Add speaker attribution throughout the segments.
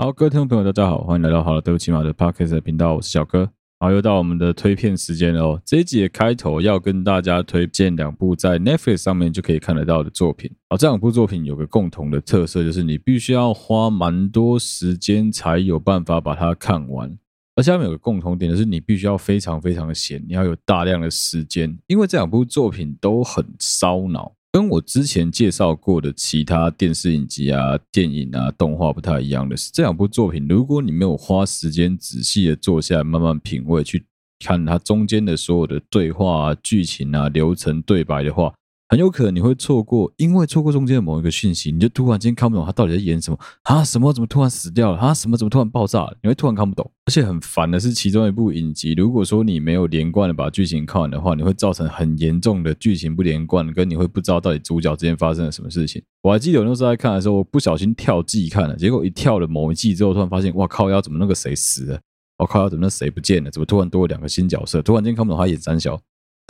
Speaker 1: 好，各位听众朋友，大家好，欢迎来到好了，对不起马的 Podcast 频道，我是小哥。好，又到我们的推片时间了哦。这一集的开头要跟大家推荐两部在 Netflix 上面就可以看得到的作品。好，这两部作品有个共同的特色，就是你必须要花蛮多时间才有办法把它看完。而且他们有个共同点，就是你必须要非常非常的闲，你要有大量的时间，因为这两部作品都很烧脑。跟我之前介绍过的其他电视影集啊、电影啊、动画不太一样的是，这两部作品，如果你没有花时间仔细的坐下来慢慢品味，去看它中间的所有的对话啊、剧情啊、流程、对白的话。很有可能你会错过，因为错过中间的某一个讯息，你就突然间看不懂他到底在演什么啊？什么怎么突然死掉了？啊？什么怎么突然爆炸了？你会突然看不懂，而且很烦的是，其中一部影集，如果说你没有连贯的把剧情看完的话，你会造成很严重的剧情不连贯，跟你会不知道到底主角之间发生了什么事情。我还记得我那时候在看的时候，我不小心跳季看了，结果一跳了某一季之后，突然发现，哇靠，要怎么那个谁死了？我靠，要怎么那谁不见了？怎么突然多了两个新角色？突然间看不懂他演三小。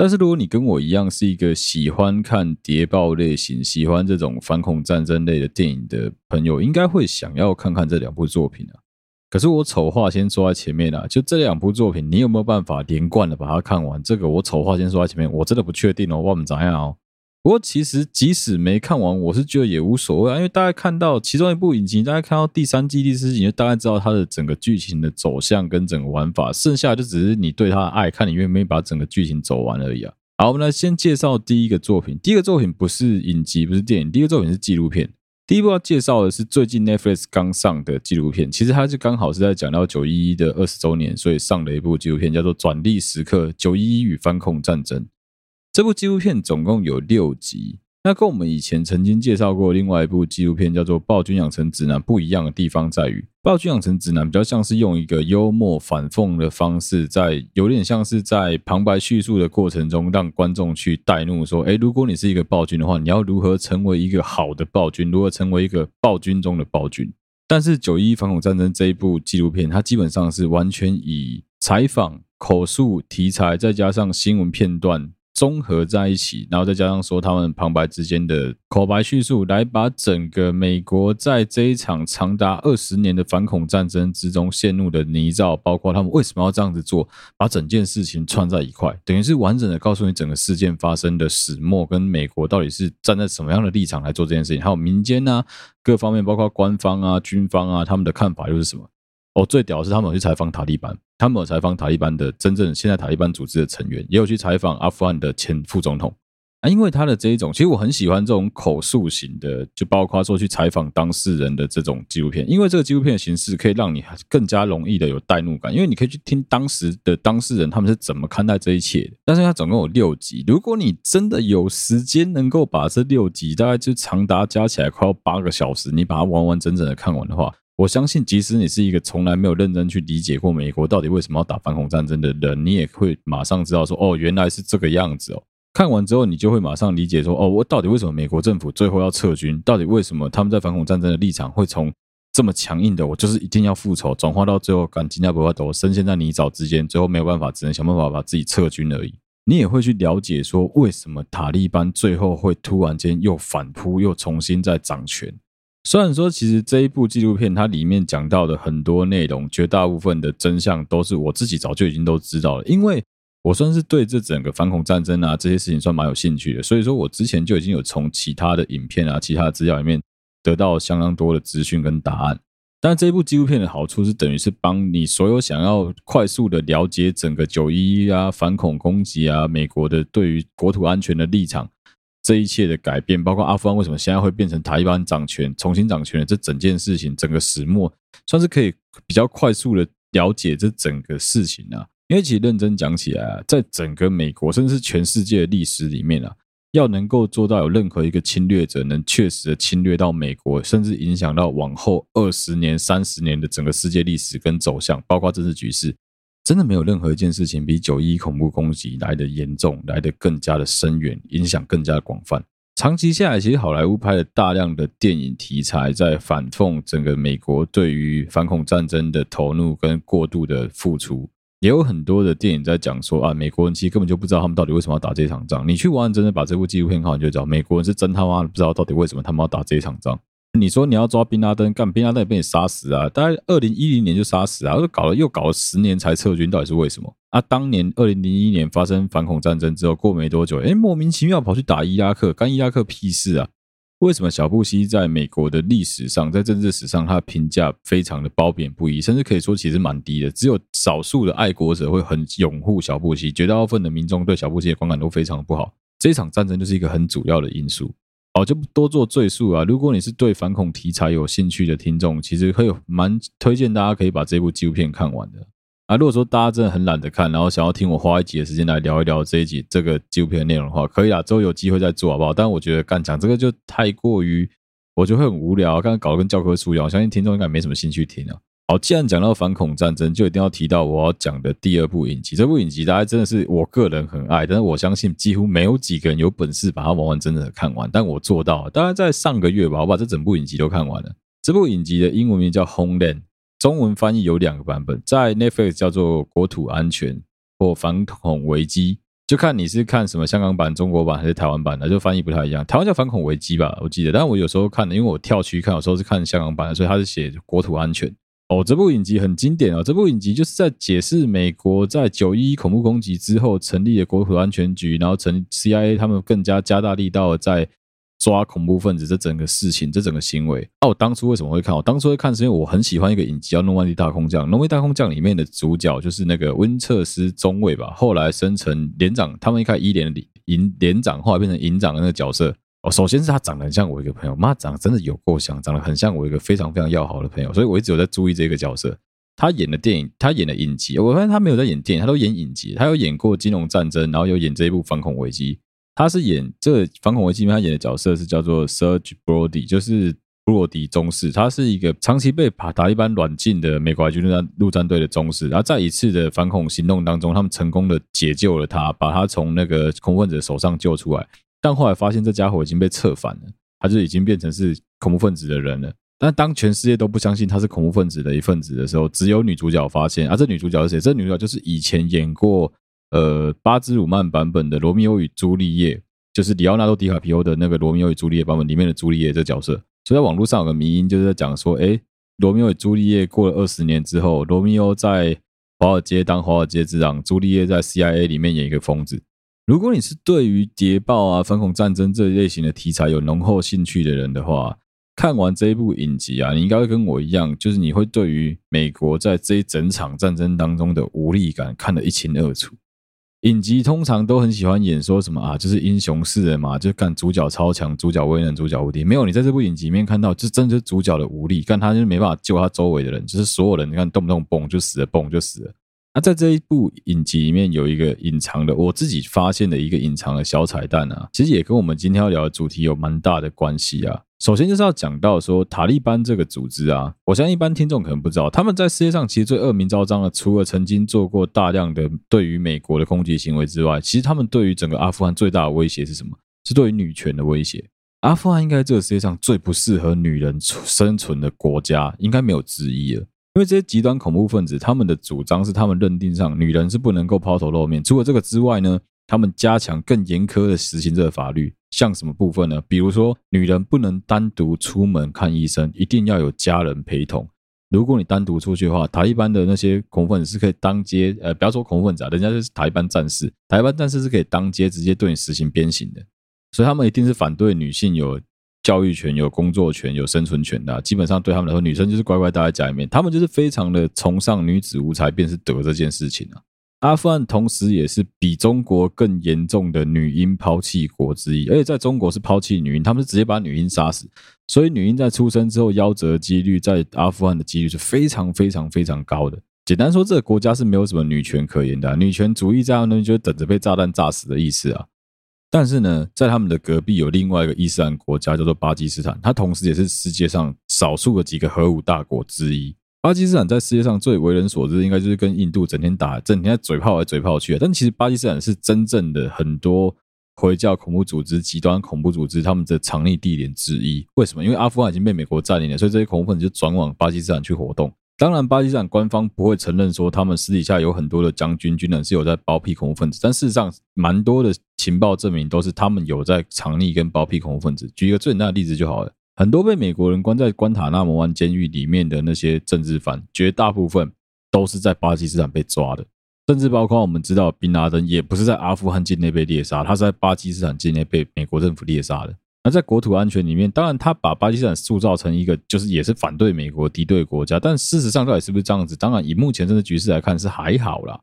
Speaker 1: 但是如果你跟我一样是一个喜欢看谍报类型、喜欢这种反恐战争类的电影的朋友，应该会想要看看这两部作品啊。可是我丑话先说在前面啊，就这两部作品，你有没有办法连贯的把它看完？这个我丑话先说在前面，我真的不确定哦，我们怎样哦。不过其实即使没看完，我是觉得也无所谓啊，因为大家看到其中一部影集，大家看到第三季、第四季，就大概知道它的整个剧情的走向跟整个玩法，剩下就只是你对它的爱，看你愿不愿意把整个剧情走完而已啊。好，我们来先介绍第一个作品。第一个作品不是影集，不是电影，第一个作品是纪录片。第一部要介绍的是最近 Netflix 刚上的纪录片，其实它就刚好是在讲到九一一的二十周年，所以上了一部纪录片，叫做《转捩时刻：九一一与反恐战争》。这部纪录片总共有六集，那跟我们以前曾经介绍过另外一部纪录片叫做《暴君养成指南》不一样的地方在于，《暴君养成指南》比较像是用一个幽默反讽的方式，在有点像是在旁白叙述的过程中，让观众去带入说：诶，如果你是一个暴君的话，你要如何成为一个好的暴君？如何成为一个暴君中的暴君？但是《九一一反恐战争》这一部纪录片，它基本上是完全以采访、口述题材，再加上新闻片段。综合在一起，然后再加上说他们旁白之间的口白叙述，来把整个美国在这一场长达二十年的反恐战争之中陷入的泥沼，包括他们为什么要这样子做，把整件事情串在一块，等于是完整的告诉你整个事件发生的始末，跟美国到底是站在什么样的立场来做这件事情，还有民间啊各方面，包括官方啊、军方啊，他们的看法又是什么？哦，最屌的是他们去采访塔利班，他们有采访塔利班的真正现在塔利班组织的成员，也有去采访阿富汗的前副总统啊。因为他的这一种，其实我很喜欢这种口述型的，就包括说去采访当事人的这种纪录片，因为这个纪录片的形式可以让你更加容易的有代入感，因为你可以去听当时的当事人他们是怎么看待这一切的。但是它总共有六集，如果你真的有时间能够把这六集大概就长达加起来快要八个小时，你把它完完整整的看完的话。我相信，即使你是一个从来没有认真去理解过美国到底为什么要打反恐战争的人，你也会马上知道说，哦，原来是这个样子哦。看完之后，你就会马上理解说，哦，我到底为什么美国政府最后要撤军？到底为什么他们在反恐战争的立场会从这么强硬的，我就是一定要复仇，转化到最后赶紧要不要走，深陷在泥沼之间，最后没有办法，只能想办法把自己撤军而已。你也会去了解说，为什么塔利班最后会突然间又反扑，又重新再掌权。虽然说，其实这一部纪录片它里面讲到的很多内容，绝大部分的真相都是我自己早就已经都知道了。因为我算是对这整个反恐战争啊这些事情算蛮有兴趣的，所以说我之前就已经有从其他的影片啊、其他的资料里面得到相当多的资讯跟答案。但这部纪录片的好处是，等于是帮你所有想要快速的了解整个九一一啊、反恐攻击啊、美国的对于国土安全的立场。这一切的改变，包括阿富汗为什么现在会变成塔利班掌权、重新掌权的这整件事情，整个始末算是可以比较快速的了解这整个事情啊。因为其实认真讲起来啊，在整个美国甚至是全世界的历史里面啊，要能够做到有任何一个侵略者能确实的侵略到美国，甚至影响到往后二十年、三十年的整个世界历史跟走向，包括政治局势。真的没有任何一件事情比九一恐怖攻击来得严重，来得更加的深远，影响更加的广泛。长期下来，其实好莱坞拍了大量的电影题材，在反讽整个美国对于反恐战争的投入跟过度的付出。也有很多的电影在讲说啊，美国人其实根本就不知道他们到底为什么要打这场仗。你去完完整整把这部纪录片看完，就知道美国人是真他妈的不知道到底为什么他们要打这场仗。你说你要抓宾拉登，干宾拉登也被你杀死啊！大概二零一零年就杀死啊，又搞了又搞了十年才撤军，到底是为什么？啊，当年二零零一年发生反恐战争之后，过没多久，哎，莫名其妙跑去打伊拉克，干伊拉克屁事啊？为什么小布希在美国的历史上，在政治史上，他的评价非常的褒贬不一，甚至可以说其实蛮低的。只有少数的爱国者会很拥护小布希，绝大部分的民众对小布希的观感都非常不好。这场战争就是一个很主要的因素。好，就不多做赘述啊。如果你是对反恐题材有兴趣的听众，其实会有蛮推荐大家可以把这部纪录片看完的啊。如果说大家真的很懒得看，然后想要听我花一集的时间来聊一聊这一集这个纪录片的内容的话，可以啊，之后有机会再做好不好？但我觉得干讲这个就太过于，我就会很无聊，刚刚搞得跟教科书一样，我相信听众应该没什么兴趣听啊。好，既然讲到反恐战争，就一定要提到我要讲的第二部影集。这部影集大家真的是我个人很爱，但是我相信几乎没有几个人有本事把它完完整整的看完。但我做到了，大概在上个月吧，我把这整部影集都看完了。这部影集的英文名叫《Homeland》，中文翻译有两个版本，在 Netflix 叫做《国土安全》或《反恐危机》，就看你是看什么香港版、中国版还是台湾版的，就翻译不太一样。台湾叫《反恐危机》吧，我记得。但我有时候看的，因为我跳区看，有时候是看香港版的，所以它是写《国土安全》。哦，这部影集很经典哦。这部影集就是在解释美国在九一一恐怖攻击之后成立的国土安全局，然后成 CIA 他们更加加大力道在抓恐怖分子这整个事情，这整个行为。那、我当初为什么会看？我当初会看是因为我很喜欢一个影集叫《诺曼底大空降》。《诺曼底大空降》里面的主角就是那个温彻斯中尉吧，后来升成连长。他们一开始一连营连长，后来变成营长的那个角色。哦，首先是他长得很像我一个朋友，妈长得真的有够像，长得很像我一个非常非常要好的朋友，所以我一直有在注意这个角色。他演的电影，他演的影集，我发现他没有在演电影，他都演影集。他有演过《金融战争》，然后有演这一部《反恐危机》。他是演这个《反恐危机》里面，他演的角色是叫做 Serge Brody，就是布罗迪中士。他是一个长期被塔利班软禁的美国海军陆战陆战队的中士。然后在一次的反恐行动当中，他们成功的解救了他，把他从那个恐怖分子手上救出来。但后来发现这家伙已经被策反了，他就已经变成是恐怖分子的人了。但当全世界都不相信他是恐怖分子的一份子的时候，只有女主角发现。啊，这女主角是谁？这女主角就是以前演过呃巴兹鲁曼版本的《罗密欧与朱丽叶》，就是里奥纳多·迪卡皮欧的那个《罗密欧与朱丽叶》版本里面的朱丽叶这角色。所以在网络上有个迷因，就是在讲说，诶，《罗密欧与朱丽叶》过了二十年之后，罗密欧在华尔街当华尔街之狼，朱丽叶在 CIA 里面演一个疯子。如果你是对于谍报啊、反恐战争这一类型的题材有浓厚兴趣的人的话，看完这一部影集啊，你应该会跟我一样，就是你会对于美国在这一整场战争当中的无力感看得一清二楚。影集通常都很喜欢演说什么啊，就是英雄式的嘛，就是干主角超强、主角威能、主角无敌。没有，你在这部影集里面看到，就真的是主角的无力，看他就是没办法救他周围的人，就是所有人，你看动不动蹦就死了，蹦就死了。那、在这一部影集里面有一个隐藏的，我自己发现的一个隐藏的小彩蛋啊，其实也跟我们今天要聊的主题有蛮大的关系啊。首先就是要讲到说塔利班这个组织啊，我相信一般听众可能不知道，他们在世界上其实最恶名昭彰的，除了曾经做过大量的对于美国的攻击行为之外，其实他们对于整个阿富汗最大的威胁是什么？是对于女权的威胁。阿富汗应该这个世界上最不适合女人生存的国家，应该没有之一了。因为这些极端恐怖分子，他们的主张是他们认定上女人是不能够抛头露面。除了这个之外呢，他们加强更严苛的实行这个法律。像什么部分呢？比如说，女人不能单独出门看医生，一定要有家人陪同。如果你单独出去的话，塔利班的那些恐怖分子是可以当街，呃，不要说恐怖分子啊，人家就是塔利班战士，塔利班战士是可以当街直接对你实行鞭刑的。所以他们一定是反对女性有。教育权有工作权有生存权的、基本上对他们来说，女生就是乖乖待在家里面。他们就是非常的崇尚女子无才便是德这件事情啊。阿富汗同时也是比中国更严重的女婴抛弃国之一，而且在中国是抛弃女婴，他们是直接把女婴杀死。所以女婴在出生之后夭折几率，在阿富汗的几率是非常非常非常高的。简单说，这个国家是没有什么女权可言的、女权主义在那边就等着被炸弹炸死的意思啊。但是呢，在他们的隔壁有另外一个伊斯兰国家，叫做巴基斯坦，它同时也是世界上少数的几个核武大国之一。巴基斯坦在世界上最为人所知，应该就是跟印度整天打，整天在嘴炮来嘴炮去。但其实巴基斯坦是真正的很多回教恐怖组织、极端恐怖组织他们的藏匿地点之一。为什么？因为阿富汗已经被美国占领了，所以这些恐怖分子就转往巴基斯坦去活动。当然，巴基斯坦官方不会承认说他们私底下有很多的将军军人是有在包庇恐怖分子，但事实上，蛮多的情报证明都是他们有在藏匿跟包庇恐怖分子。举一个最简单的例子就好了，很多被美国人关在关塔那摩湾监狱里面的那些政治犯，绝大部分都是在巴基斯坦被抓的，甚至包括我们知道，宾拉登也不是在阿富汗境内被猎杀，他是在巴基斯坦境内被美国政府猎杀的。那在国土安全里面，当然他把巴基斯坦塑造成一个就是也是反对美国敌对国家，但事实上到底是不是这样子？当然以目前这个局势来看是还好啦，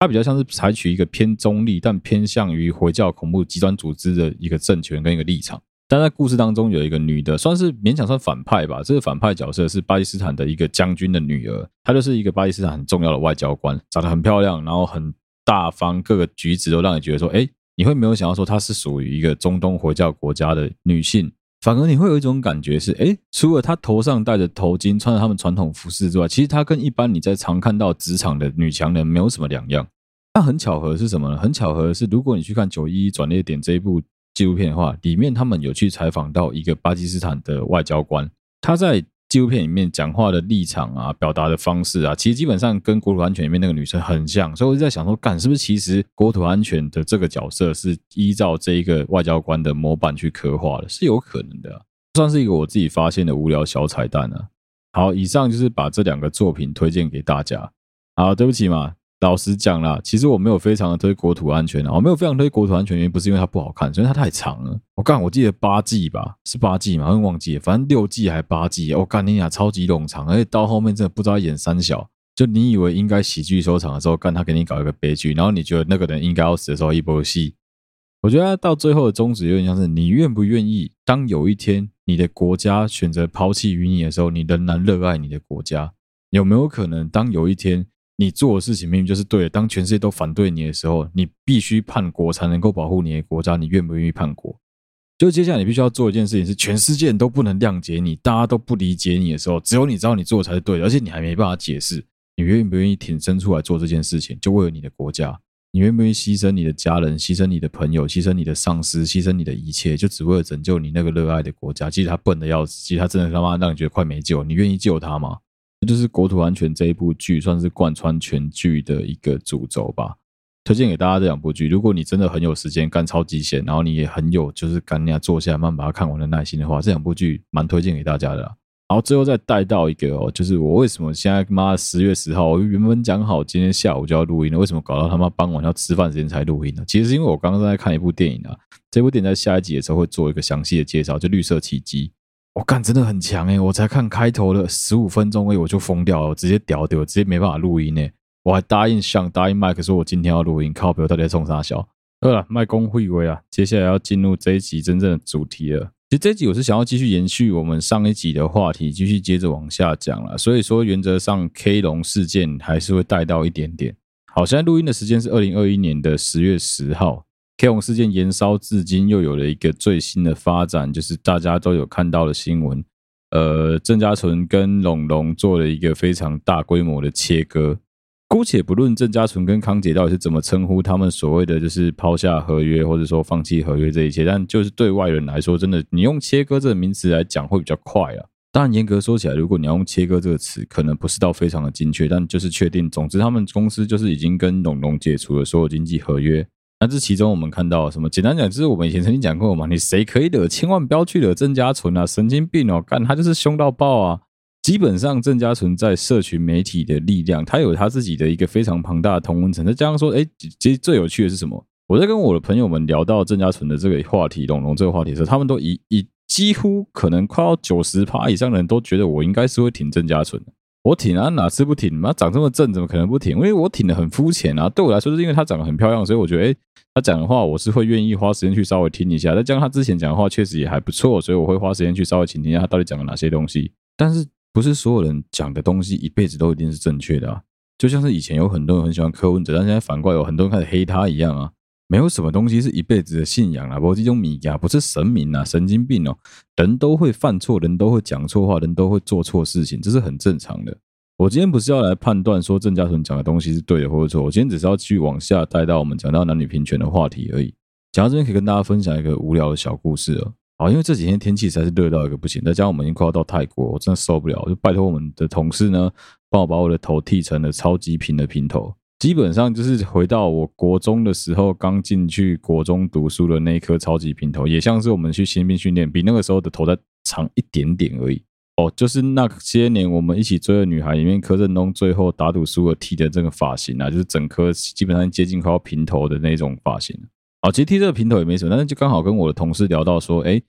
Speaker 1: 他比较像是采取一个偏中立但偏向于回教恐怖极端组织的一个政权跟一个立场。但在故事当中有一个女的，算是勉强算反派吧。这个反派角色是巴基斯坦的一个将军的女儿，她就是一个巴基斯坦很重要的外交官，长得很漂亮，然后很大方，各个举止都让你觉得说，哎。你会没有想到说她是属于一个中东回教国家的女性，反而你会有一种感觉是，诶，除了她头上戴着头巾，穿着他们传统服饰之外，其实她跟一般你在常看到职场的女强人没有什么两样。但很巧合是什么呢？很巧合是，如果你去看《九一一转捩点》这一部纪录片的话，里面他们有去采访到一个巴基斯坦的外交官，他在。纪录片里面讲话的立场啊，表达的方式啊，其实基本上跟国土安全里面那个女生很像，所以我就在想说，干是不是其实国土安全的这个角色是依照这一个外交官的模板去刻画的，是有可能的啊，算是一个我自己发现的无聊小彩蛋啊。好，以上就是把这两个作品推荐给大家。好，对不起嘛。老实讲啦，其实我没有非常的推国土安全啊，我没有非常推国土安全，原因不是因为它不好看，是因为它太长了。我干，我记得八季吧，是八季嘛，我忘记了，反正六季还八季，我干你俩超级冗长，而且到后面真的不知道演三小，就你以为应该喜剧收场的时候，干他给你搞一个悲剧，然后你觉得那个人应该要死的时候一波戏。我觉得到最后的宗旨有点像是你愿不愿意，当有一天你的国家选择抛弃于你的时候，你仍然热爱你的国家，有没有可能当有一天？你做的事情明明就是对的。当全世界都反对你的时候，你必须叛国才能够保护你的国家。你愿不愿意叛国？就接下来你必须要做一件事情，是全世界都不能谅解你，大家都不理解你的时候，只有你知道你做的才是对的，而且你还没办法解释。你愿不愿意挺身出来做这件事情？就为了你的国家，你愿不愿意牺牲你的家人、牺牲你的朋友、牺牲你的上司、牺牲你的一切，就只为了拯救你那个热爱的国家？其实他笨的要死，其实他真的他妈让你觉得快没救，你愿意救他吗？就是国土安全这一部剧，算是贯穿全剧的一个主轴吧。推荐给大家这两部剧，如果你真的很有时间干超级闲，然后你也很有就是干那样坐下慢慢把它看完的耐心的话，这两部剧蛮推荐给大家的。然后最后再带到一个哦，就是我为什么现在妈十月十号，我原本讲好今天下午就要录音了，为什么搞到他妈傍晚要吃饭时间才录音呢？其实因为我刚刚在看一部电影啊，这部电影在下一集的时候会做一个详细的介绍，就绿色奇迹。我干，真的很强诶，我才看开头的十五分钟，诶，我就疯掉了，我直接屌屌，直接没办法录音诶。我还答应想答应麦克说，我今天要录音，靠北，我到底在冲啥小？对了，麦公会威啊，接下来要进入这一集真正的主题了。其实这一集我是想要继续延续我们上一集的话题，继续接着往下讲了。所以说，原则上 K 龙事件还是会带到一点点。好，现在录音的时间是二零二一年的十月十号。K 龙事件延烧至今，又有了一个最新的发展，就是大家都有看到的新闻。呃，郑家纯跟龙龙做了一个非常大规模的切割。姑且不论郑家纯跟康姐到底是怎么称呼他们所谓的就是抛下合约，或者说放弃合约这一切，但就是对外人来说，真的你用切割这个名词来讲会比较快啊。当然，严格说起来，如果你要用切割这个词，可能不是到非常的精确，但就是确定，总之他们公司就是已经跟龙龙解除了所有经济合约。那这其中我们看到什么？简单讲，就是我们以前曾经讲过嘛，你谁可以惹，千万不要去惹郑家纯啊，神经病哦，干他就是凶到爆啊！基本上郑家纯在社群媒体的力量，他有他自己的一个非常庞大的同温层。再加上说，哎，其实最有趣的是什么？我在跟我的朋友们聊到郑家纯的这个话题，龙龙这个话题的时候，他们都以以几乎可能快要九十趴以上的人都觉得我应该是会挺郑家纯的。我挺啊，哪次不挺？妈长这么正，怎么可能不挺？因为我挺的很肤浅啊。对我来说，是因为她长得很漂亮，所以我觉得，诶，她讲的话，我是会愿意花时间去稍微听一下。再加上她之前讲的话，确实也还不错，所以我会花时间去稍微倾听一下她到底讲了哪些东西。但是，不是所有人讲的东西一辈子都一定是正确的啊。就像是以前有很多人很喜欢柯文哲，但现在反过来有很多人开始黑他一样啊。没有什么东西是一辈子的信仰啊，不是这种米呀，不是神明啊，神经病哦。人都会犯错，人都会讲错话，人都会做错事情，这是很正常的。我今天不是要来判断说郑家纯讲的东西是对的或者错，我今天只是要去往下带到我们讲到男女平权的话题而已。讲到这边，可以跟大家分享一个无聊的小故事哦。好，因为这几天天气实在是热到一个不行，再加上我们已经快要到泰国，我真的受不了，就拜托我们的同事呢，帮我把我的头剃成了超级平的平头，基本上就是回到我国中的时候刚进去国中读书的那一颗超级平头，也像是我们去新兵训练，比那个时候的头再长一点点而已。哦，就是那些年我们一起追的女孩里面，柯震东最后打赌输了剃的这个发型啊，就是整颗基本上接近快要平头的那种发型。哦，其实剃这个平头也没什么，但是就刚好跟我的同事聊到说，哎，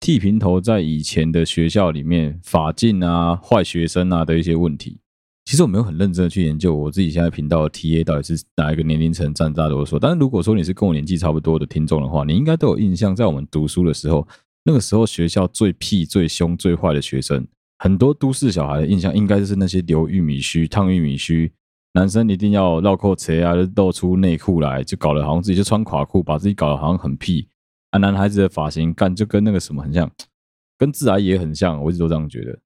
Speaker 1: 剃平头在以前的学校里面，法禁啊、坏学生啊的一些问题。其实我没有很认真的去研究我自己现在频道的 TA 到底是哪一个年龄层占大多数。但是如果说你是跟我年纪差不多的听众的话，你应该都有印象，在我们读书的时候。那个时候学校最屁、最凶、最坏的学生，很多都市小孩的印象应该就是那些留玉米须、烫玉米须，男生一定要绕扣车啊，露出内裤来，就搞得好像自己就穿垮裤，把自己搞得好像很屁啊。男孩子的发型干就跟那个什么很像，跟自来也很像，我一直都这样觉得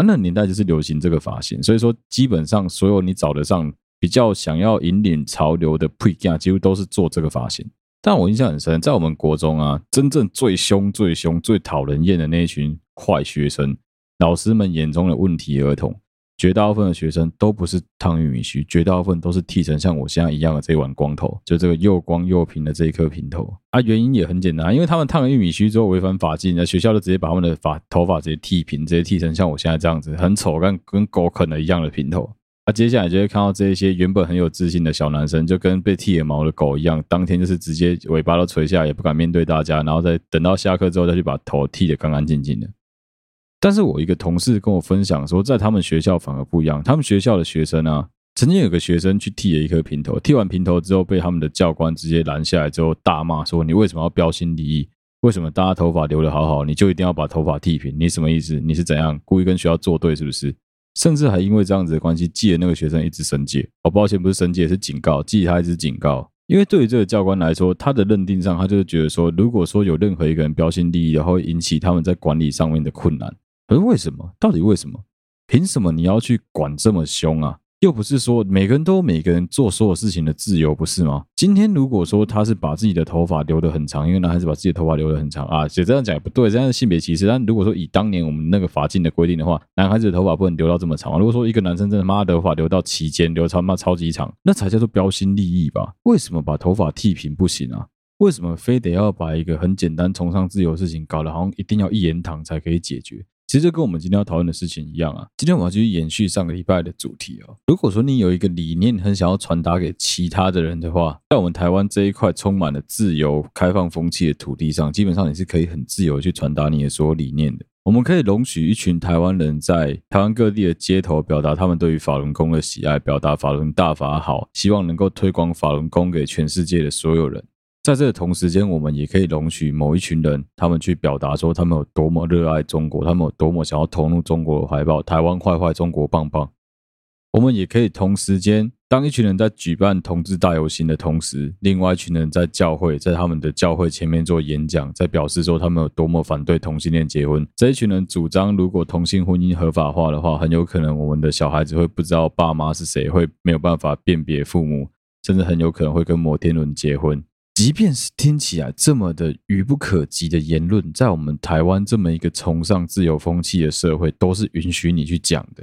Speaker 1: 啊。那年代就是流行这个发型，所以说基本上所有你找得上比较想要引领潮流的 p r e g a，几乎都是做这个发型。但我印象很深，在我们国中啊，真正最凶、最凶、最讨人厌的那一群坏学生，老师们眼中的问题儿童，绝大部分的学生都不是烫玉米须，绝大部分都是剃成像我现在一样的这一碗光头，就这个又光又平的这一颗平头啊。原因也很简单，因为他们烫了玉米须之后违反法纪，那学校就直接把他们的发头发直接剃平，直接剃成像我现在这样子，很丑，跟跟狗啃了一样的平头。那、啊、接下来就会看到这一些原本很有自信的小男生，就跟被剃了毛的狗一样，当天就是直接尾巴都垂下，也不敢面对大家，然后再等到下课之后再去把头剃得干干净净的。但是我一个同事跟我分享说，在他们学校反而不一样，他们学校的学生啊，曾经有个学生去剃了一颗平头，剃完平头之后被他们的教官直接拦下来之后大骂说：“你为什么要标新立异？为什么大家头发留得好好，你就一定要把头发剃平？你什么意思？你是怎样故意跟学校作对是不是？”甚至还因为这样子的关系，记了那个学生一支申诫。哦，抱歉，不是申诫，是警告，记他一支警告。因为对于这个教官来说，他的认定上，他就是觉得说，如果说有任何一个人标新立异然后，会引起他们在管理上面的困难。可是为什么？到底为什么？凭什么你要去管这么凶啊？又不是说每个人都有每个人做所有事情的自由，不是吗？今天如果说他是把自己的头发留得很长，因为男孩子把自己的头发留得很长啊，其实这样讲也不对，这样是性别歧视。但如果说以当年我们那个法禁的规定的话，男孩子的头发不能留到这么长。如果说一个男生真的妈的头发留到齐肩，留超妈超级长，那才叫做标新立异吧？为什么把头发剃平不行啊？为什么非得要把一个很简单崇尚自由的事情搞得好像一定要一言堂才可以解决？其实就跟我们今天要讨论的事情一样啊。今天我们要继续延续上个礼拜的主题哦。如果说你有一个理念很想要传达给其他的人的话，在我们台湾这一块充满了自由开放风气的土地上，基本上你是可以很自由去传达你的所有理念的。我们可以容许一群台湾人在台湾各地的街头表达他们对于法轮功的喜爱，表达法轮大法好，希望能够推广法轮功给全世界的所有人。在这个同时间，我们也可以容许某一群人，他们去表达说他们有多么热爱中国，他们有多么想要投入中国的怀抱。台湾坏坏，中国棒棒。我们也可以同时间，当一群人在举办同志大游行的同时，另外一群人在教会，在他们的教会前面做演讲，在表示说他们有多么反对同性恋结婚。这一群人主张，如果同性婚姻合法化的话，很有可能我们的小孩子会不知道爸妈是谁，会没有办法辨别父母，甚至很有可能会跟摩天轮结婚。即便是听起来这么的愚不可及的言论，在我们台湾这么一个崇尚自由风气的社会，都是允许你去讲的。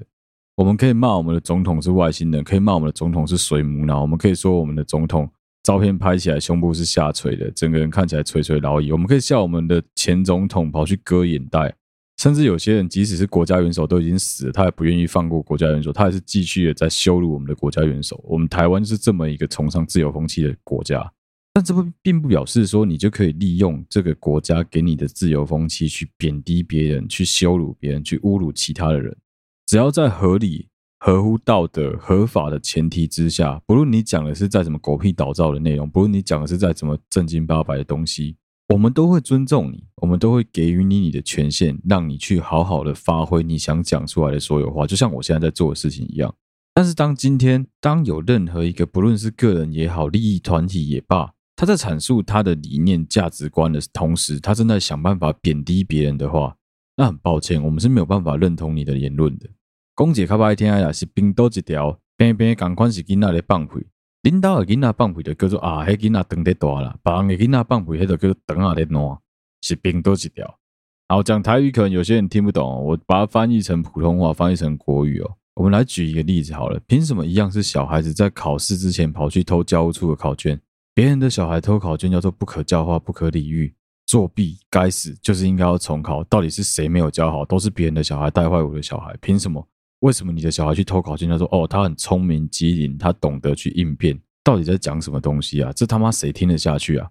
Speaker 1: 我们可以骂我们的总统是外星人，可以骂我们的总统是水母脑，我们可以说我们的总统照片拍起来胸部是下垂的，整个人看起来垂垂老矣。我们可以笑我们的前总统跑去割眼袋，甚至有些人即使是国家元首都已经死了，他也不愿意放过国家元首，他还是继续的在羞辱我们的国家元首。我们台湾是这么一个崇尚自由风气的国家。但这不并不表示说你就可以利用这个国家给你的自由风气去贬低别人、去羞辱别人、去侮辱其他的人。只要在合理、合乎道德、合法的前提之下，不论你讲的是再怎么狗屁倒灶的内容，不论你讲的是再怎么正经八百的东西，我们都会尊重你，我们都会给予你你的权限，让你去好好的发挥你想讲出来的所有话，就像我现在在做的事情一样。但是当今天当有任何一个不论是个人也好，利益团体也罢，他在阐述他的理念、价值观的同时，他正在想办法贬低别人的话，那很抱歉，我们是没有办法认同你的言论的。公姐卡巴一天啊，是冰多一条，边边赶快是囡仔的放屁，领导的囡仔放屁就叫做啊，迄囡仔长得大了，别人的囡仔放屁，迄就叫做长啊的烂，是冰多一条。好讲台语，可能有些人听不懂，我把它翻译成普通话，翻译成国语哦。我们来举一个例子好了，凭什么一样是小孩子在考试之前跑去偷教务处的考卷？别人的小孩偷考卷叫做不可教化、不可理喻，作弊该死，就是应该要重考。到底是谁没有教好？都是别人的小孩带坏我的小孩，凭什么？为什么你的小孩去偷考卷？他说：“哦，他很聪明机灵，他懂得去应变。”到底在讲什么东西啊？这他妈谁听得下去啊？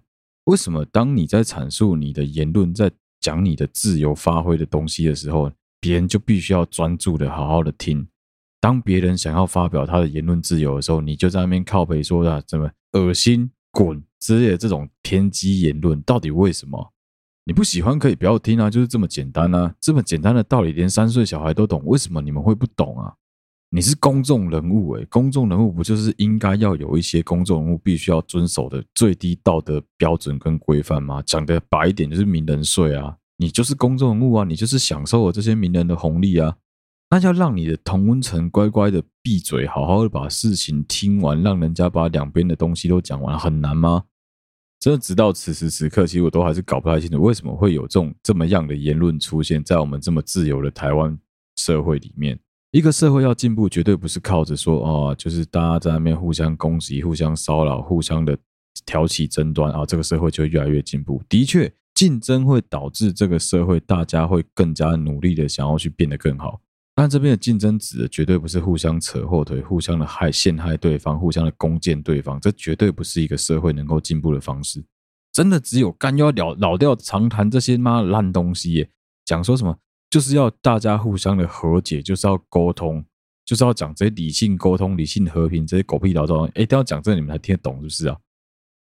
Speaker 1: 为什么当你在阐述你的言论，在讲你的自由发挥的东西的时候，别人就必须要专注的好好的听？当别人想要发表他的言论自由的时候，你就在那边靠北说啊，怎么恶心、滚之类的这种偏激言论，到底为什么？你不喜欢可以不要听啊，就是这么简单啊，这么简单的道理，连三岁小孩都懂，为什么你们会不懂啊？你是公众人物诶、公众人物不就是应该要有一些公众人物必须要遵守的最低道德标准跟规范吗？讲得白一点就是名人税啊，你就是公众人物啊，你就是享受了这些名人的红利啊，那要让你的同温层乖乖的闭嘴，好好的把事情听完，让人家把两边的东西都讲完，很难吗？真的直到此时此刻，其实我都还是搞不太清楚，为什么会有这种这么样的言论出现在我们这么自由的台湾社会里面。一个社会要进步，绝对不是靠着说哦，就是大家在那边互相攻击、互相骚扰、互相的挑起争端啊，这个社会就越来越进步。的确，竞争会导致这个社会大家会更加努力的想要去变得更好。但这边的竞争指的绝对不是互相扯后腿、互相的害陷害对方、互相的攻讦对方，这绝对不是一个社会能够进步的方式。真的只有干要了老掉常谈这些妈的烂东西耶，讲说什么？就是要大家互相的和解，就是要沟通，就是要讲这些理性沟通、理性和平这些狗屁倒灶，哎，一定要讲这你们才听得懂，是不是啊？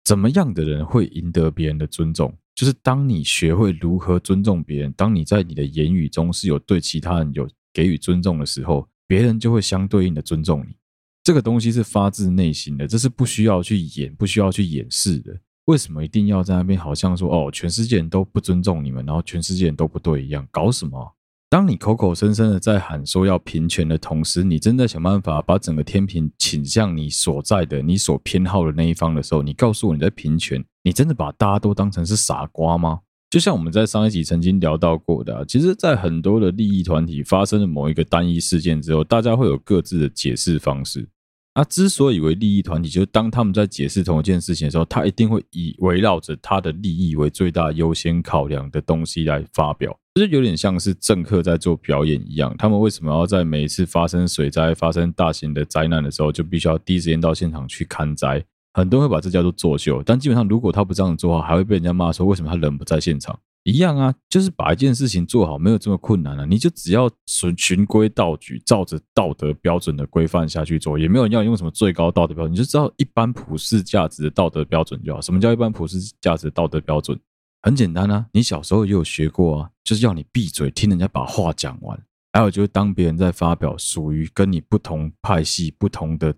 Speaker 1: 怎么样的人会赢得别人的尊重？就是当你学会如何尊重别人，当你在你的言语中是有对其他人有给予尊重的时候，别人就会相对应的尊重你。这个东西是发自内心的，这是不需要去演、不需要去掩饰的。为什么一定要在那边好像说哦，全世界人都不尊重你们，然后全世界人都不对一样？搞什么？当你口口声声的在喊说要平权的同时，你真的想办法把整个天平倾向你所在的、你所偏好的那一方的时候，你告诉我你在平权，你真的把大家都当成是傻瓜吗？就像我们在上一集曾经聊到过的啊，其实，在很多的利益团体发生了某一个单一事件之后，大家会有各自的解释方式。啊，之所以为利益团体，就是当他们在解释同一件事情的时候，他一定会以围绕着他的利益为最大优先考量的东西来发表。就是有点像是政客在做表演一样，他们为什么要在每一次发生水灾、发生大型的灾难的时候，就必须要第一时间到现场去看灾？很多人会把这叫做作秀，但基本上如果他不这样做的话，还会被人家骂说为什么他人不在现场？一样啊，就是把一件事情做好，没有这么困难啊，你就只要循循规蹈矩，照着道德标准的规范下去做，也没有人要用什么最高道德标准，你就知道一般普世价值的道德标准就好。什么叫一般普世价值的道德标准？很简单啊，你小时候也有学过啊，就是要你闭嘴，听人家把话讲完。还有就是，当别人在发表属于跟你不同派系、不同的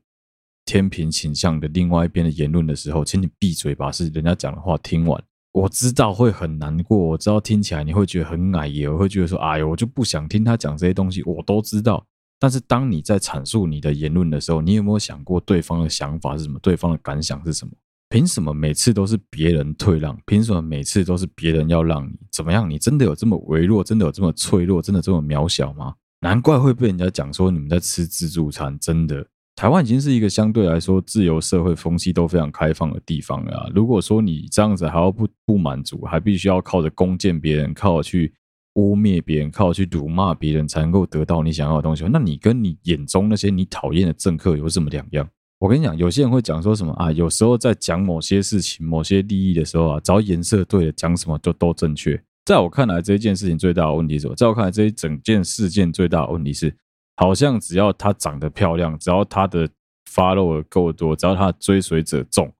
Speaker 1: 天平倾向的另外一边的言论的时候，请你闭嘴，把是人家讲的话听完。我知道会很难过，我知道听起来你会觉得很矮，也会觉得说，哎呦，我就不想听他讲这些东西。我都知道，但是当你在阐述你的言论的时候，你有没有想过对方的想法是什么？对方的感想是什么？凭什么每次都是别人退让？凭什么每次都是别人要让你怎么样？你真的有这么微弱？真的有这么脆弱？真的这么渺小吗？难怪会被人家讲说你们在吃自助餐。真的，台湾已经是一个相对来说自由社会、风气都非常开放的地方啊。如果说你这样子还要不不满足，还必须要靠着攻讦别人、靠去污蔑别人、靠去辱骂别人才能够得到你想要的东西，那你跟你眼中那些你讨厌的政客有什么两样？我跟你讲，有些人会讲说什么啊？有时候在讲某些事情、某些利益的时候啊，只要颜色对了，讲什么就都正确。在我看来，这件事情最大的问题是什么？在我看来，这一整件事件最大的问题是，好像只要她长得漂亮，只要她的 follower 够多，只要她的追随者众，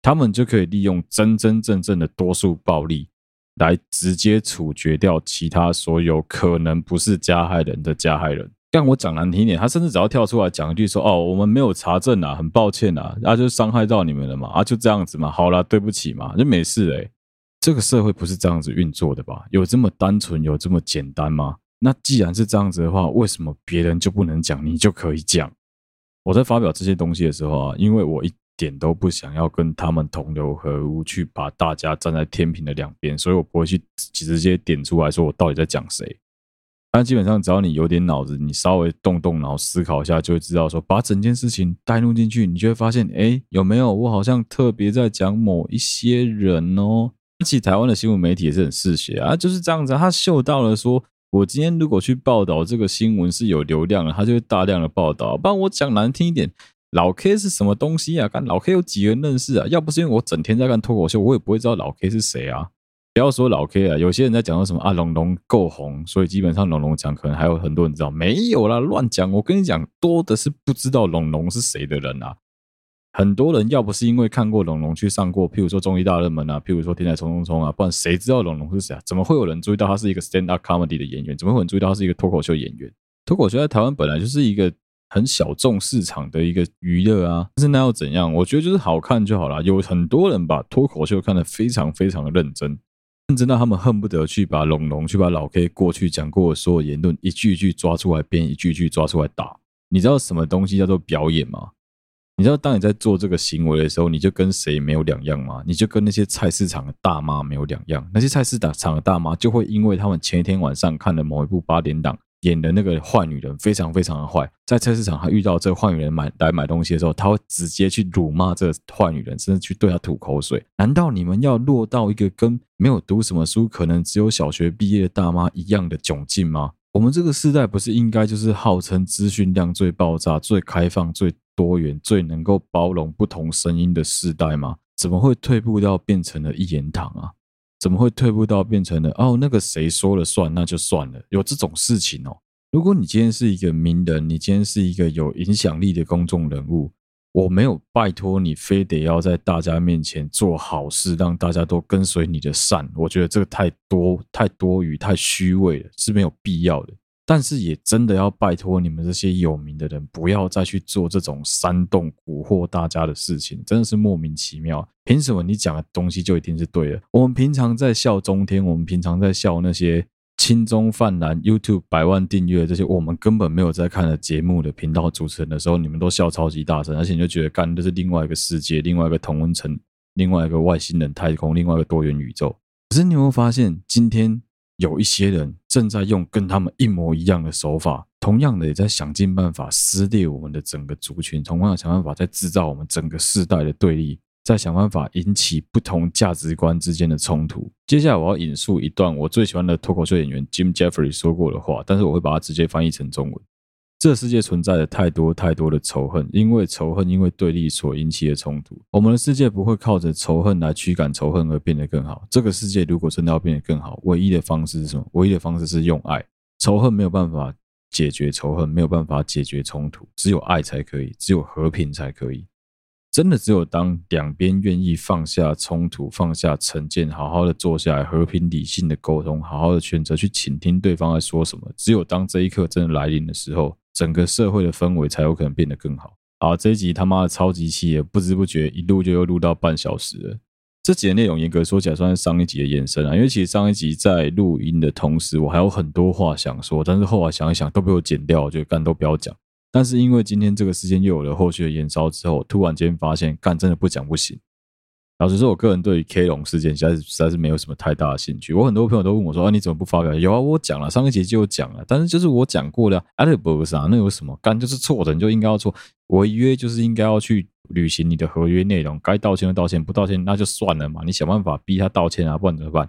Speaker 1: 他们就可以利用真真正正的多数暴力来直接处决掉其他所有可能不是加害人的加害人。但我讲难听点，他甚至只要跳出来讲一句说：“哦，我们没有查证啊，很抱歉啊，啊，就伤害到你们了嘛，啊，就这样子嘛，好啦，对不起嘛，就没事诶。这个社会不是这样子运作的吧？有这么单纯，有这么简单吗？那既然是这样子的话，为什么别人就不能讲，你就可以讲？我在发表这些东西的时候啊，因为我一点都不想要跟他们同流合污，去把大家站在天平的两边，所以我不会去直接点出来说我到底在讲谁。”但基本上，只要你有点脑子，你稍微动动脑思考一下，就会知道说，把整件事情带入进去，你就会发现，哎，有没有我好像特别在讲某一些人哦？其实台湾的新闻媒体也是很嗜血啊，就是这样子。他嗅到了说，我今天如果去报道这个新闻是有流量的，他就会大量的报道。不然我讲难听一点，老 K 是什么东西啊？看老 K 有几人认识啊？要不是因为我整天在看脱口秀，我也不会知道老 K 是谁啊。不要说老 K 啊，有些人在讲说什么啊，龙龙够红，所以基本上龙龙讲可能还有很多人知道，没有啦，乱讲。我跟你讲，多的是不知道龙龙是谁的人啊。很多人要不是因为看过龙龙去上过，譬如说综艺大热门啊，譬如说天才冲冲冲啊，不然谁知道龙龙是谁啊？怎么会有人注意到他是一个 stand up comedy 的演员？怎么会有人注意到他是一个脱口秀演员？脱口秀在台湾本来就是一个很小众市场的一个娱乐啊，但是那又怎样？我觉得就是好看就好了。有很多人把脱口秀看得非常非常的认真，认真到他们恨不得去把龙龙去把老 K 过去讲过的所有言论一句一句抓出来编，一句一句抓出来打。你知道什么东西叫做表演吗？你知道，当你在做这个行为的时候，你就跟谁没有两样吗？你就跟那些菜市场的大妈没有两样。那些菜市场的大妈就会因为他们前一天晚上看了某一部八点档演的那个坏女人，非常非常的坏，在菜市场还遇到这个坏女人买来买东西的时候，他会直接去辱骂这个坏女人，甚至去对她吐口水。难道你们要落到一个跟没有读什么书，可能只有小学毕业的大妈一样的窘境吗？我们这个时代不是应该就是号称资讯量最爆炸、最开放、最多元、最能够包容不同声音的世代吗？怎么会退步到变成了一言堂啊？怎么会退步到变成了哦，那个谁说了算，那就算了？有这种事情哦？如果你今天是一个名人，你今天是一个有影响力的公众人物，我没有拜托你非得要在大家面前做好事，让大家都跟随你的善。我觉得这个太多、太多余、太虚伪了，是没有必要的。但是也真的要拜托你们这些有名的人，不要再去做这种煽动、蛊惑大家的事情，真的是莫名其妙。凭什么你讲的东西就一定是对的？我们平常在笑中天，我们平常在笑那些轻中泛蓝、YouTube 百万订阅这些我们根本没有在看的节目的频道主持人的时候，你们都笑超级大声，而且你就觉得干的是另外一个世界、另外一个同温层、另外一个外星人、太空、另外一个多元宇宙。可是你有没有发现今天？有一些人正在用跟他们一模一样的手法，同样的也在想尽办法撕裂我们的整个族群，同样想办法在制造我们整个世代的对立，在想办法引起不同价值观之间的冲突。接下来我要引述一段我最喜欢的脱口秀演员 Jim Jeffrey 说过的话，但是我会把它直接翻译成中文。这世界存在着太多太多的仇恨，因为仇恨，因为对立所引起的冲突。我们的世界不会靠着仇恨来驱赶仇恨而变得更好。这个世界如果真的要变得更好，唯一的方式是什么？唯一的方式是用爱。仇恨没有办法解决仇恨，没有办法解决冲突，只有爱才可以，只有和平才可以。真的只有当两边愿意放下冲突，放下成见，好好的坐下来和平理性的沟通，好好的选择去倾听对方在说什么。只有当这一刻真的来临的时候。整个社会的氛围才有可能变得更好。好，这一集他妈的超级气，不知不觉一录就又录到半小时了。这集的内容严格说起来算是上一集的延伸啊，因为其实上一集在录音的同时，我还有很多话想说，但是后来想一想都被我剪掉，我觉得干都不要讲。但是因为今天这个事件又有了后续的延烧之后，突然间发现干真的不讲不行。老实说，我个人对于 K 龙事件实在是实在是没有什么太大的兴趣。我很多朋友都问我说：“啊，你怎么不发表？”有啊，我讲了，上个节就有讲了。但是就是我讲过的，Alibaba 啊，那有什么？干就是错的，你就应该要错。违约就是应该要去履行你的合约内容，该道歉就道歉，不道歉那就算了嘛。你想办法逼他道歉啊，不然怎么办？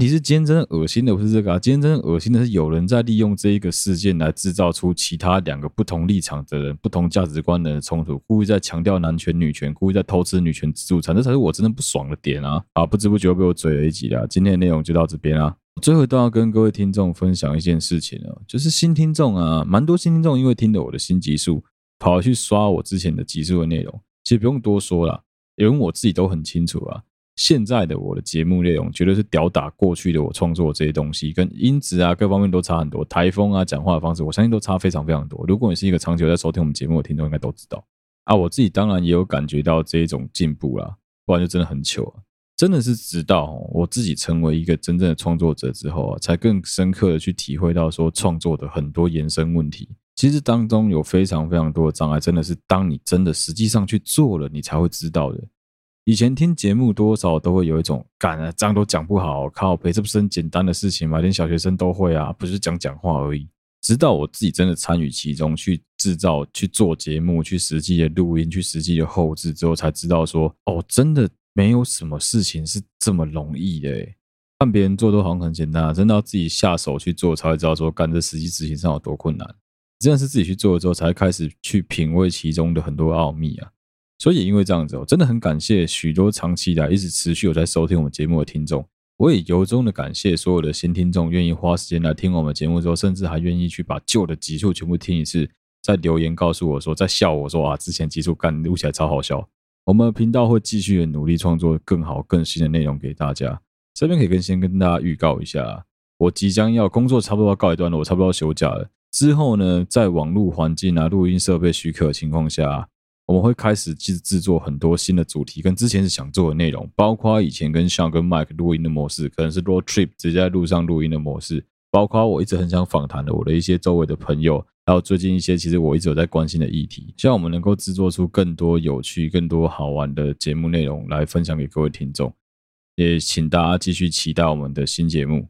Speaker 1: 你是今天真正恶心的不是这个啊，今天真正恶心的是有人在利用这一个事件来制造出其他两个不同立场的人、不同价值观的冲突，故意在强调男权女权，故意在偷吃女权自助餐，这才是我真的不爽的点啊！啊，不知不觉被我嘴了一集了，今天的内容就到这边啊。最后都要跟各位听众分享一件事情啊，就是新听众啊，蛮多新听众因为听了我的新集数，跑去刷我之前的集数的内容，其实不用多说了，因为我自己都很清楚啊。现在的我的节目内容绝对是屌打过去的我创作这些东西，跟音质啊各方面都差很多，台风啊讲话的方式，我相信都差非常非常多。如果你是一个长久在收听我们节目的听众，应该都知道啊。我自己当然也有感觉到这一种进步啦，不然就真的很糗啊。真的是直到我自己成为一个真正的创作者之后啊，才更深刻的去体会到说创作的很多延伸问题，其实当中有非常非常多的障碍，真的是当你真的实际上去做了，你才会知道的。以前听节目多少都会有一种，干啊，这样都讲不好，靠北，这不是很简单的事情吗？连小学生都会啊，不是讲讲话而已。直到我自己真的参与其中，去制造、去做节目、去实际的录音、去实际的后置之后，才知道说，哦，真的没有什么事情是这么容易的。看别人做都好像很简单，真的要自己下手去做才会知道说干这实际执行上有多困难。真的是自己去做了之后，才开始去品味其中的很多奥秘啊。所以因为这样子我，真的很感谢许多长期以来一直持续有在收听我们节目的听众。我也由衷的感谢所有的新听众，愿意花时间来听我们节目之后，甚至还愿意去把旧的集数全部听一次，再留言告诉我说，在笑我说啊，之前集数干录起来超好笑。我们频道会继续的努力创作更好、更新的内容给大家。这边可以跟先跟大家预告一下，我即将要工作差不多要告一段落，我差不多要休假了。之后呢，在网络环境啊、录音设备许可的情况下，我们会开始制制作很多新的主题，跟之前想做的内容，包括以前跟 Sean 跟 Mike 录音的模式，可能是 road trip 直接在路上录音的模式，包括我一直很想访谈的我的一些周围的朋友，还有最近一些其实我一直有在关心的议题，希望我们能够制作出更多有趣、更多好玩的节目内容来分享给各位听众。也请大家继续期待我们的新节目，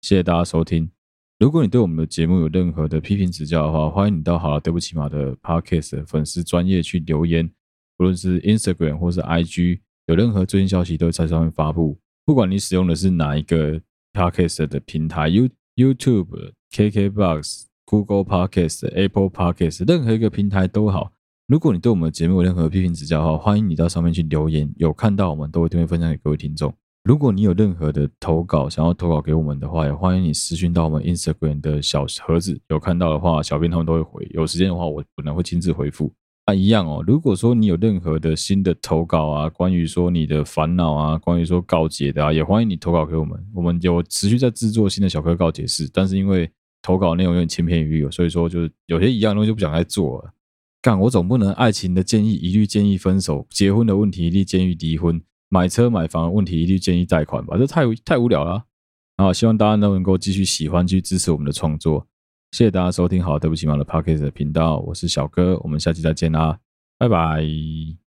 Speaker 1: 谢谢大家收听。如果你对我们的节目有任何的批评指教的话，欢迎你到好了对不起嘛的 Podcast 粉丝专业去留言，无论是 Instagram 或是 IG，有任何最新消息都会在上面发布。不管你使用的是哪一个 Podcast 的平台，You YouTube、KKBox、Google Podcast、Apple Podcast，任何一个平台都好。如果你对我们的节目有任何批评指教的话，欢迎你到上面去留言，有看到我们都会定会分享给各位听众。如果你有任何的投稿想要投稿给我们的话，也欢迎你私讯到我们 Instagram 的小盒子，有看到的话，小编他们都会回。有时间的话，我可能会亲自回复。啊，一样哦。如果说你有任何的新的投稿啊，关于说你的烦恼啊，关于说告解的啊，也欢迎你投稿给我们。我们有持续在制作新的小哥告解室，但是因为投稿内容有点千篇一律，所以说就是有些一样的东西就不想再做了。干，我总不能爱情的建议一律建议分手，结婚的问题一律建议离婚。买车买房的问题一律建议贷款吧，这太太无聊了啊。好，希望大家都能够继续喜欢，去支持我们的创作。谢谢大家收听，好，对不起嘛的 Podcast 的频道，我是小哥，我们下期再见啦，拜拜。